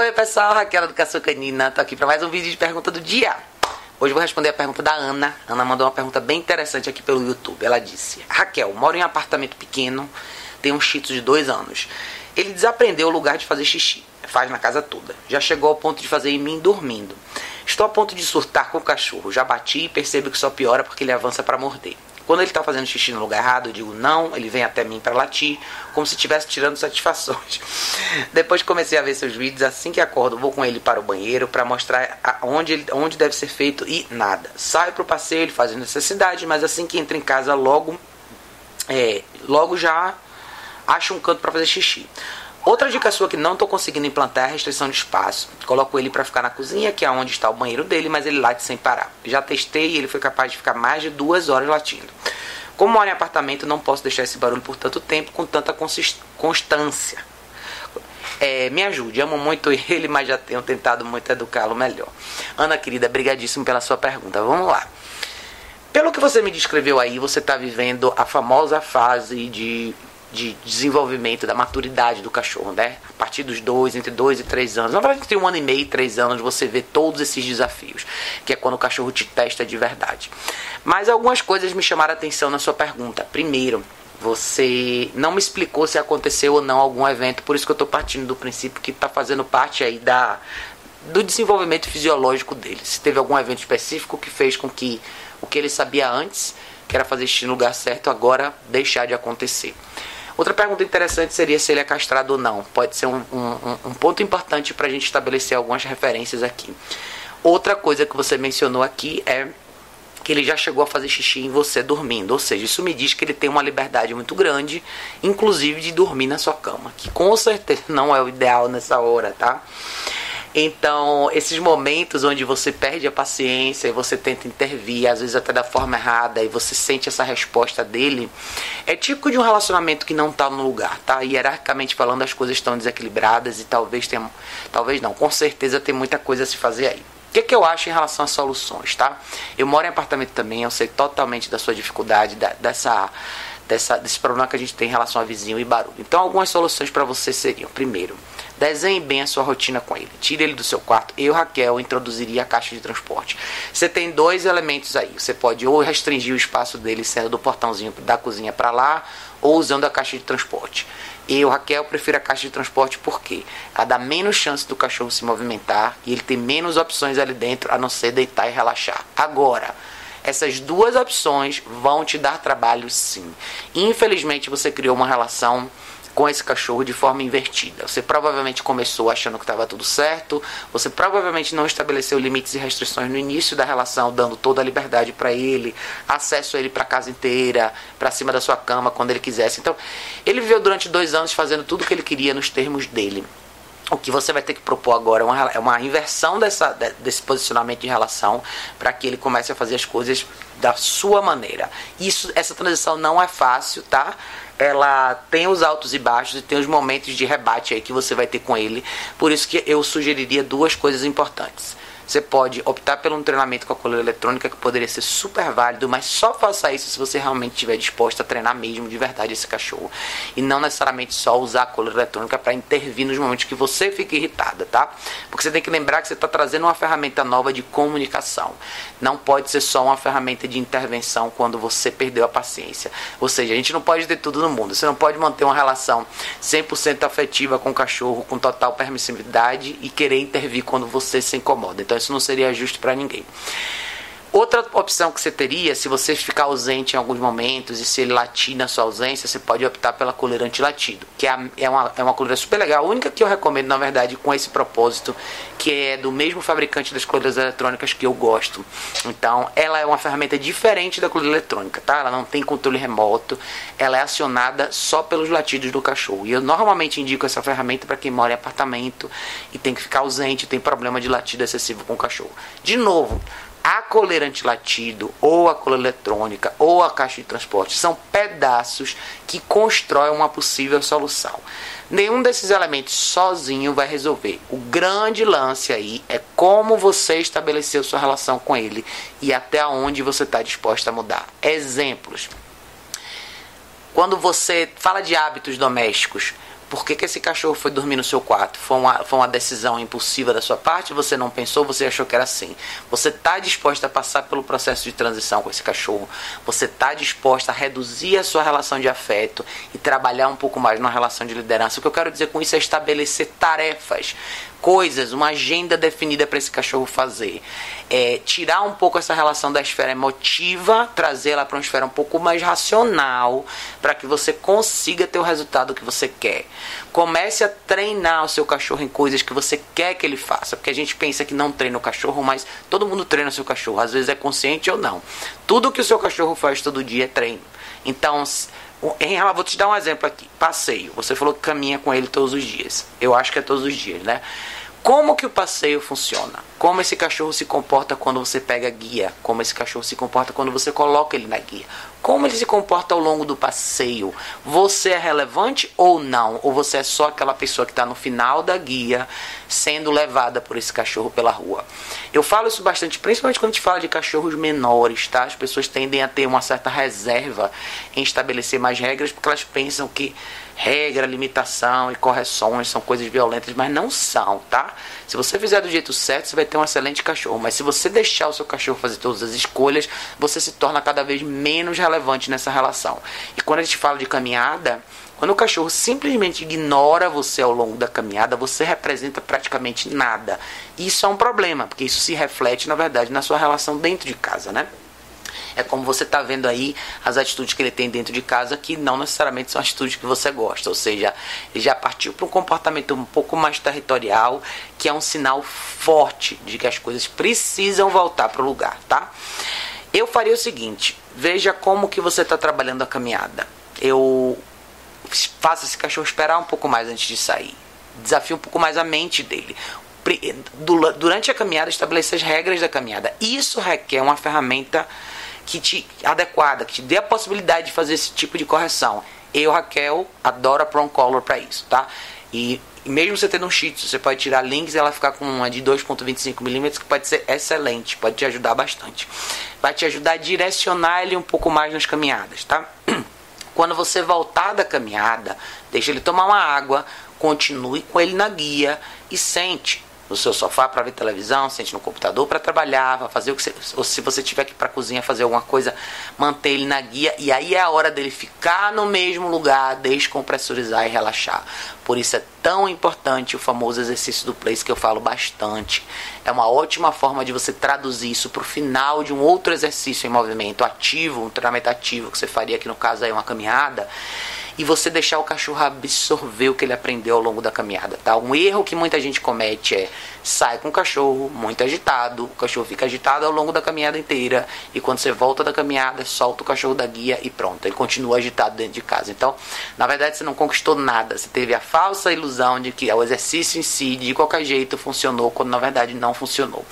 Oi, pessoal, Raquel do Caçucanina. Tô aqui para mais um vídeo de pergunta do dia. Hoje vou responder a pergunta da Ana. Ana mandou uma pergunta bem interessante aqui pelo YouTube. Ela disse: Raquel, moro em um apartamento pequeno, tenho um chito de dois anos. Ele desaprendeu o lugar de fazer xixi, faz na casa toda. Já chegou ao ponto de fazer em mim dormindo. Estou a ponto de surtar com o cachorro. Já bati e percebo que só piora porque ele avança para morder. Quando ele está fazendo xixi no lugar errado, eu digo não, ele vem até mim para latir, como se estivesse tirando satisfações. Depois comecei a ver seus vídeos, assim que acordo, vou com ele para o banheiro para mostrar onde, ele, onde deve ser feito e nada. Saio para o passeio, ele faz necessidade, mas assim que entra em casa, logo, é, logo já acha um canto para fazer xixi. Outra dica sua que não estou conseguindo implantar é a restrição de espaço. Coloco ele para ficar na cozinha, que é onde está o banheiro dele, mas ele late sem parar. Já testei e ele foi capaz de ficar mais de duas horas latindo. Como moro em apartamento, não posso deixar esse barulho por tanto tempo com tanta constância. É, me ajude, amo muito ele, mas já tenho tentado muito educá-lo melhor. Ana querida, brigadíssimo pela sua pergunta. Vamos lá. Pelo que você me descreveu aí, você está vivendo a famosa fase de de desenvolvimento, da maturidade do cachorro, né? A partir dos dois, entre dois e três anos. Na verdade, entre um ano e meio e três anos, você vê todos esses desafios, que é quando o cachorro te testa de verdade. Mas algumas coisas me chamaram a atenção na sua pergunta. Primeiro, você não me explicou se aconteceu ou não algum evento, por isso que eu estou partindo do princípio que está fazendo parte aí da, do desenvolvimento fisiológico dele. Se teve algum evento específico que fez com que o que ele sabia antes, que era fazer xixi no lugar certo, agora deixar de acontecer. Outra pergunta interessante seria se ele é castrado ou não. Pode ser um, um, um ponto importante para a gente estabelecer algumas referências aqui. Outra coisa que você mencionou aqui é que ele já chegou a fazer xixi em você dormindo. Ou seja, isso me diz que ele tem uma liberdade muito grande, inclusive de dormir na sua cama, que com certeza não é o ideal nessa hora, tá? Então, esses momentos onde você perde a paciência e você tenta intervir, às vezes até da forma errada, e você sente essa resposta dele, é típico de um relacionamento que não está no lugar, tá? Hierarquicamente falando, as coisas estão desequilibradas e talvez tenha, talvez não, com certeza tem muita coisa a se fazer aí. O que, que eu acho em relação às soluções, tá? Eu moro em apartamento também, eu sei totalmente da sua dificuldade, da, dessa dessa, desse problema que a gente tem em relação a vizinho e barulho. Então, algumas soluções para você seriam: primeiro, desenhe bem a sua rotina com ele. Tire ele do seu quarto. Eu, Raquel, introduziria a caixa de transporte. Você tem dois elementos aí. Você pode ou restringir o espaço dele sendo do portãozinho da cozinha para lá, ou usando a caixa de transporte. Eu, Raquel, prefiro a caixa de transporte porque ela dá menos chance do cachorro se movimentar e ele tem menos opções ali dentro a não ser deitar e relaxar. Agora, essas duas opções vão te dar trabalho sim. Infelizmente você criou uma relação com esse cachorro de forma invertida. Você provavelmente começou achando que estava tudo certo, você provavelmente não estabeleceu limites e restrições no início da relação, dando toda a liberdade para ele, acesso a ele para a casa inteira, para cima da sua cama quando ele quisesse. Então, ele viveu durante dois anos fazendo tudo o que ele queria nos termos dele. O que você vai ter que propor agora é uma, é uma inversão dessa, desse posicionamento de relação para que ele comece a fazer as coisas da sua maneira. Isso, essa transição não é fácil, tá? Ela tem os altos e baixos e tem os momentos de rebate aí que você vai ter com ele. Por isso que eu sugeriria duas coisas importantes. Você pode optar por um treinamento com a coleira eletrônica que poderia ser super válido, mas só faça isso se você realmente estiver disposto a treinar mesmo de verdade esse cachorro. E não necessariamente só usar a coleira eletrônica para intervir nos momentos que você fica irritada, tá? Porque você tem que lembrar que você está trazendo uma ferramenta nova de comunicação. Não pode ser só uma ferramenta de intervenção quando você perdeu a paciência. Ou seja, a gente não pode ter tudo no mundo. Você não pode manter uma relação 100% afetiva com o cachorro, com total permissividade e querer intervir quando você se incomoda. Então, isso não seria justo para ninguém. Outra opção que você teria, se você ficar ausente em alguns momentos e se ele latir na sua ausência, você pode optar pela coleira antilatido, que é, é, uma, é uma coleira super legal. A única que eu recomendo, na verdade, com esse propósito, que é do mesmo fabricante das coleiras eletrônicas que eu gosto. Então, ela é uma ferramenta diferente da coleira eletrônica, tá? Ela não tem controle remoto, ela é acionada só pelos latidos do cachorro. E eu normalmente indico essa ferramenta para quem mora em apartamento e tem que ficar ausente, tem problema de latido excessivo com o cachorro. De novo, a coleira antilatido, ou a coleira eletrônica, ou a caixa de transporte são pedaços que constroem uma possível solução. Nenhum desses elementos sozinho vai resolver. O grande lance aí é como você estabeleceu sua relação com ele e até onde você está disposto a mudar. Exemplos. Quando você fala de hábitos domésticos, Por que, que esse cachorro foi dormir no seu quarto? Foi uma, foi uma decisão impulsiva da sua parte? Você não pensou? Você achou que era assim? Você está disposta a passar pelo processo de transição com esse cachorro? Você está disposta a reduzir a sua relação de afeto e trabalhar um pouco mais na relação de liderança? O que eu quero dizer com isso é estabelecer tarefas coisas, uma agenda definida para esse cachorro fazer. É, tirar um pouco essa relação da esfera emotiva, trazê-la para uma esfera um pouco mais racional, para que você consiga ter o resultado que você quer. Comece a treinar o seu cachorro em coisas que você quer que ele faça, porque a gente pensa que não treina o cachorro, mas todo mundo treina o seu cachorro, às vezes é consciente ou não. Tudo que o seu cachorro faz todo dia é treino. Então, em, vou te dar um exemplo aqui. Passeio. Você falou que caminha com ele todos os dias. Eu acho que é todos os dias, né? Como que o passeio funciona? Como esse cachorro se comporta quando você pega a guia? Como esse cachorro se comporta quando você coloca ele na guia? Como ele se comporta ao longo do passeio? Você é relevante ou não? Ou você é só aquela pessoa que está no final da guia sendo levada por esse cachorro pela rua? Eu falo isso bastante, principalmente quando a gente fala de cachorros menores, tá? As pessoas tendem a ter uma certa reserva em estabelecer mais regras porque elas pensam que regra, limitação e correções são coisas violentas, mas não são, tá? Se você fizer do jeito certo, você vai ter um excelente cachorro, mas se você deixar o seu cachorro fazer todas as escolhas, você se torna cada vez menos relevante nessa relação. E quando a gente fala de caminhada, quando o cachorro simplesmente ignora você ao longo da caminhada, você representa praticamente nada. Isso é um problema, porque isso se reflete, na verdade, na sua relação dentro de casa, né? É como você está vendo aí as atitudes que ele tem dentro de casa, que não necessariamente são atitudes que você gosta. Ou seja, ele já partiu para um comportamento um pouco mais territorial, que é um sinal forte de que as coisas precisam voltar para o lugar, tá? Eu faria o seguinte: veja como que você está trabalhando a caminhada. Eu faço esse cachorro esperar um pouco mais antes de sair. Desafio um pouco mais a mente dele durante a caminhada estabelecer as regras da caminhada. Isso requer uma ferramenta que te adequada, que te dê a possibilidade de fazer esse tipo de correção. Eu, Raquel, adoro a Prom Color para isso, tá? E mesmo você tendo um Tzu, você pode tirar links e ela ficar com uma de 2.25mm que pode ser excelente, pode te ajudar bastante. Vai te ajudar a direcionar ele um pouco mais nas caminhadas, tá? Quando você voltar da caminhada, deixa ele tomar uma água, continue com ele na guia e sente no seu sofá para ver televisão, sente no computador para trabalhar, para fazer o que você, ou se você tiver que ir para cozinha fazer alguma coisa, manter ele na guia e aí é a hora dele ficar no mesmo lugar, descompressurizar e relaxar. Por isso é tão importante o famoso exercício do place que eu falo bastante. É uma ótima forma de você traduzir isso para o final de um outro exercício em movimento ativo, um treinamento ativo que você faria aqui no caso aí uma caminhada e você deixar o cachorro absorver o que ele aprendeu ao longo da caminhada, tá? Um erro que muita gente comete é sai com o cachorro muito agitado, o cachorro fica agitado ao longo da caminhada inteira e quando você volta da caminhada, solta o cachorro da guia e pronto, ele continua agitado dentro de casa. Então, na verdade, você não conquistou nada, você teve a falsa ilusão de que o exercício em si, de qualquer jeito, funcionou, quando na verdade não funcionou.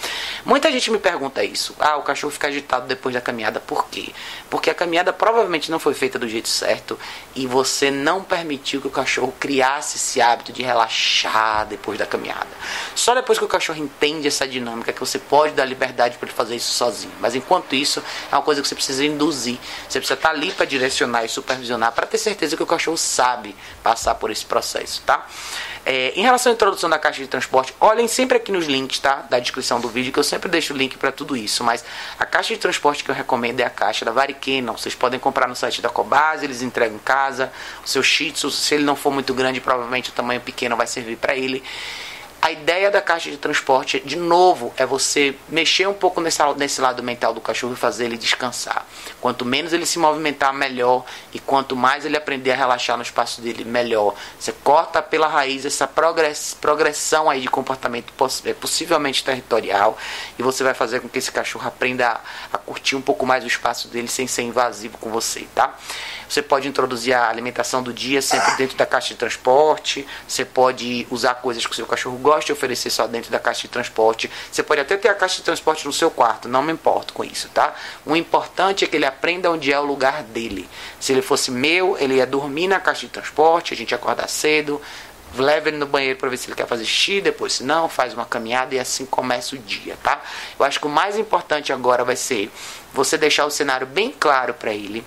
Muita gente me pergunta isso. Ah, o cachorro fica agitado depois da caminhada, por quê? Porque a caminhada provavelmente não foi feita do jeito certo e você não permitiu que o cachorro criasse esse hábito de relaxar depois da caminhada. Só depois que o cachorro entende essa dinâmica, que você pode dar liberdade para ele fazer isso sozinho. Mas enquanto isso, é uma coisa que você precisa induzir. Você precisa estar tá ali para direcionar e supervisionar, para ter certeza que o cachorro sabe passar por esse processo, tá? É, em relação à introdução da caixa de transporte, olhem sempre aqui nos links, tá? Da descrição do vídeo, que eu sempre deixo o link para tudo isso. Mas a caixa de transporte que eu recomendo é a caixa da Varicanon. Vocês podem comprar no site da Cobase, eles entregam em casa. O seu Shih Tzu, se ele não for muito grande, provavelmente o tamanho pequeno vai servir para ele. A ideia da caixa de transporte, de novo, é você mexer um pouco nesse, nesse lado mental do cachorro e fazer ele descansar. Quanto menos ele se movimentar, melhor. E quanto mais ele aprender a relaxar no espaço dele, melhor. Você corta pela raiz essa progress, progressão aí de comportamento é, possivelmente territorial. E você vai fazer com que esse cachorro aprenda a, a curtir um pouco mais o espaço dele sem ser invasivo com você, tá? Você pode introduzir a alimentação do dia sempre dentro da caixa de transporte. Você pode usar coisas que o seu cachorro gosta de oferecer só dentro da caixa de transporte. Você pode até ter a caixa de transporte no seu quarto, não me importo com isso, tá? O importante é que ele aprenda onde é o lugar dele. Se ele fosse meu, ele ia dormir na caixa de transporte, a gente ia acordar cedo, leva ele no banheiro para ver se ele quer fazer xixi, depois se não, faz uma caminhada e assim começa o dia, tá? Eu acho que o mais importante agora vai ser você deixar o cenário bem claro para ele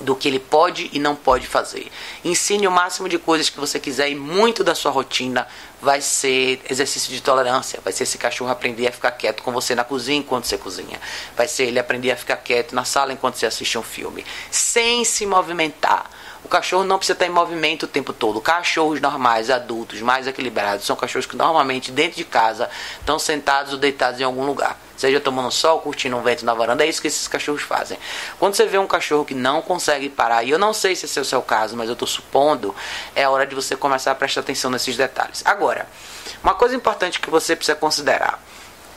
do que ele pode e não pode fazer. Ensine o máximo de coisas que você quiser e muito da sua rotina vai ser exercício de tolerância. Vai ser esse cachorro aprender a ficar quieto com você na cozinha enquanto você cozinha. Vai ser ele aprender a ficar quieto na sala enquanto você assiste um filme, sem se movimentar. O cachorro não precisa estar em movimento o tempo todo. Cachorros normais, adultos, mais equilibrados, são cachorros que normalmente dentro de casa estão sentados ou deitados em algum lugar. Seja tomando sol, curtindo um vento na varanda, é isso que esses cachorros fazem. Quando você vê um cachorro que não consegue parar, e eu não sei se esse é o seu caso, mas eu estou supondo, é hora de você começar a prestar atenção nesses detalhes. Agora, uma coisa importante que você precisa considerar: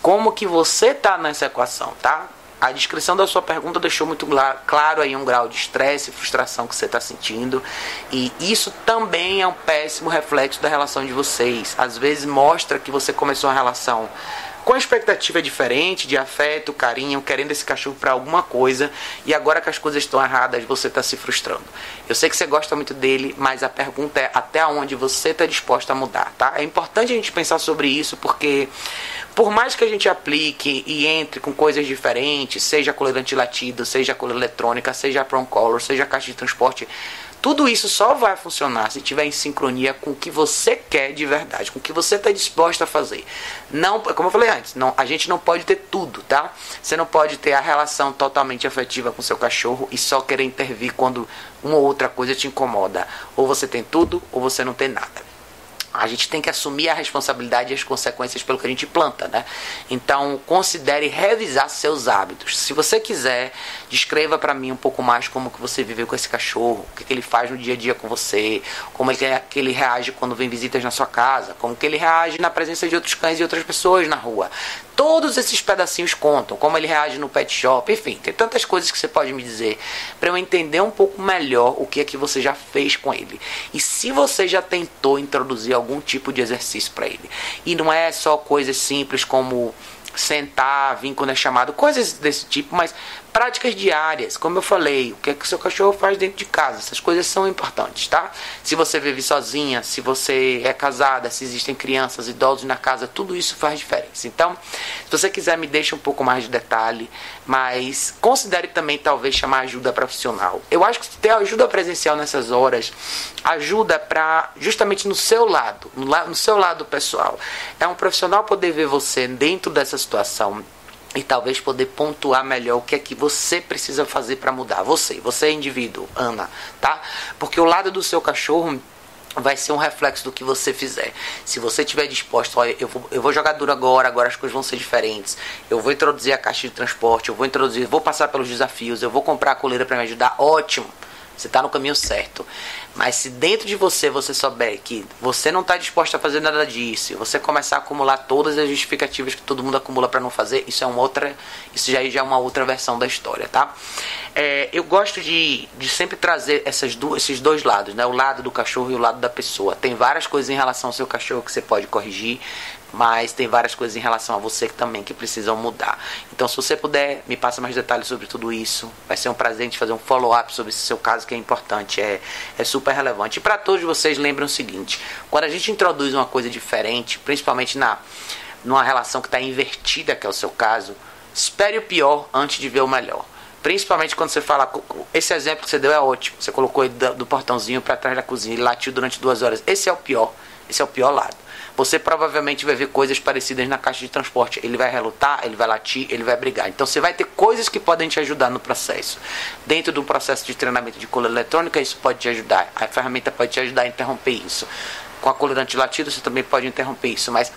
como que você está nessa equação, tá? A descrição da sua pergunta deixou muito claro aí um grau de estresse e frustração que você está sentindo. E isso também é um péssimo reflexo da relação de vocês. Às vezes mostra que você começou uma relação com a expectativa diferente de afeto, carinho, querendo esse cachorro para alguma coisa e agora que as coisas estão erradas você está se frustrando. Eu sei que você gosta muito dele, mas a pergunta é até onde você está disposto a mudar, tá? É importante a gente pensar sobre isso porque por mais que a gente aplique e entre com coisas diferentes, seja coleira antilatido, seja coleira eletrônica, seja prong color, seja caixa de transporte, tudo isso só vai funcionar se estiver em sincronia com o que você quer de verdade, com o que você está disposto a fazer. Não, como eu falei não, a gente não pode ter tudo, tá? Você não pode ter a relação totalmente afetiva com seu cachorro e só querer intervir quando uma ou outra coisa te incomoda. Ou você tem tudo ou você não tem nada a gente tem que assumir a responsabilidade e as consequências pelo que a gente planta, né? Então, considere revisar seus hábitos. Se você quiser, descreva para mim um pouco mais como que você viveu com esse cachorro, o que, que ele faz no dia a dia com você, como é que, é ele reage quando vem visitas na sua casa, como que ele reage na presença de outros cães e outras pessoas na rua. Todos esses pedacinhos contam, como ele reage no pet shop, enfim, tem tantas coisas que você pode me dizer para eu entender um pouco melhor o que é que você já fez com ele. E se você já tentou introduzir algum tipo de exercício para ele. E não é só coisas simples como sentar, vir quando é chamado, coisas desse tipo, mas práticas diárias, como eu falei, o que é que o seu cachorro faz dentro de casa, essas coisas são importantes, tá? Se você vive sozinha, se você é casada, se existem crianças, idosos na casa, tudo isso faz diferença. Então, se você quiser, me deixa um pouco mais de detalhe, mas considere também talvez chamar ajuda profissional. Eu acho que ter ajuda presencial nessas horas ajuda para justamente no seu lado, no, no seu lado pessoal. É um profissional poder ver você dentro dessa situação e talvez poder pontuar melhor o que é que você precisa fazer para mudar. Você, você é indivíduo, Ana, tá? Porque o lado do seu cachorro vai ser um reflexo do que você fizer. Se você estiver disposto, olha, eu vou, eu vou jogar duro agora, agora as coisas vão ser diferentes. Eu vou introduzir a caixa de transporte, eu vou introduzir, vou passar pelos desafios, eu vou comprar a coleira para me ajudar, ótimo. Você está no caminho certo. Mas se dentro de você você souber que você não está disposto a fazer nada disso, você começar a acumular todas as justificativas que todo mundo acumula para não fazer, isso é uma outra, isso já, já é uma outra versão da história, tá? É, eu gosto de, de sempre trazer essas duas, esses dois lados, né? O lado do cachorro e o lado da pessoa. Tem várias coisas em relação ao seu cachorro que você pode corrigir, mas tem várias coisas em relação a você que também que precisam mudar. Então, se você puder, me passa mais detalhes sobre tudo isso. Vai ser um prazer de fazer um follow-up sobre esse seu caso que é importante, é, é super relevante. E para todos vocês, lembrem o seguinte: quando a gente introduz uma coisa diferente, principalmente na numa relação que está invertida, que é o seu caso, espere o pior antes de ver o melhor. Principalmente quando você fala. Esse exemplo que você deu é ótimo. Você colocou ele do, do portãozinho para trás da cozinha e latiu durante duas horas. Esse é o pior. Esse é o pior lado você provavelmente vai ver coisas parecidas na caixa de transporte. Ele vai relutar, ele vai latir, ele vai brigar. Então você vai ter coisas que podem te ajudar no processo. Dentro do processo de treinamento de cola eletrônica, isso pode te ajudar. A ferramenta pode te ajudar a interromper isso. Com a cola antilatido, você também pode interromper isso. Mas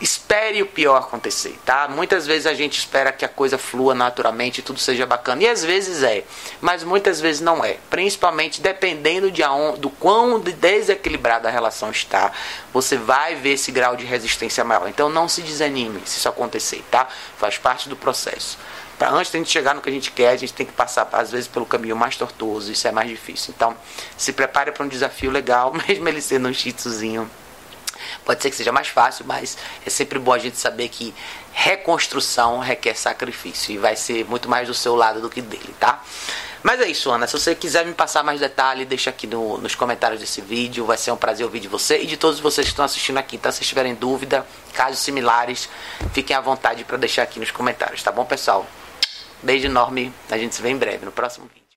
espere o pior acontecer, tá? Muitas vezes a gente espera que a coisa flua naturalmente, tudo seja bacana, e às vezes é, mas muitas vezes não é. Principalmente dependendo de aonde, do quão desequilibrada a relação está, você vai ver esse grau de resistência maior. Então não se desanime se isso acontecer, tá? Faz parte do processo. Para antes de a gente chegar no que a gente quer, a gente tem que passar às vezes pelo caminho mais tortuoso, isso é mais difícil. Então, se prepare para um desafio legal, mesmo ele sendo um shitsuzinho Pode ser que seja mais fácil, mas é sempre bom a gente saber que reconstrução requer sacrifício e vai ser muito mais do seu lado do que dele, tá? Mas é isso, Ana. Se você quiser me passar mais detalhes, deixa aqui no, nos comentários desse vídeo. Vai ser um prazer ouvir de você e de todos vocês que estão assistindo aqui. Então, se tiverem dúvida, casos similares, fiquem à vontade para deixar aqui nos comentários, tá bom, pessoal? Beijo enorme. A gente se vê em breve no próximo vídeo.